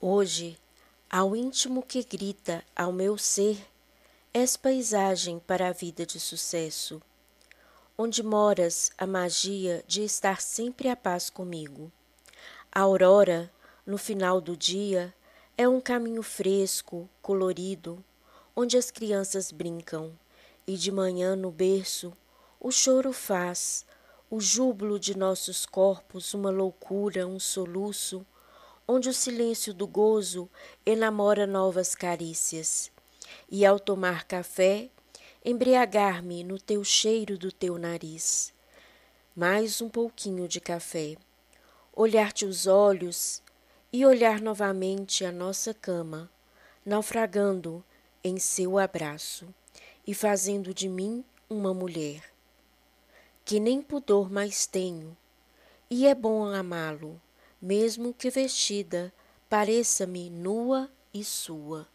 Hoje, ao íntimo que grita ao meu ser, és paisagem para a vida de sucesso, onde moras a magia de estar sempre a paz comigo. A aurora, no final do dia, é um caminho fresco, colorido, onde as crianças brincam, e de manhã no berço o choro faz, o júbilo de nossos corpos uma loucura, um soluço, onde o silêncio do gozo enamora novas carícias. E ao tomar café, embriagar-me no teu cheiro do teu nariz. Mais um pouquinho de café. Olhar-te os olhos e olhar novamente a nossa cama, naufragando em seu abraço e fazendo de mim uma mulher. Que nem pudor mais tenho, e é bom amá-lo mesmo que vestida pareça-me nua e sua.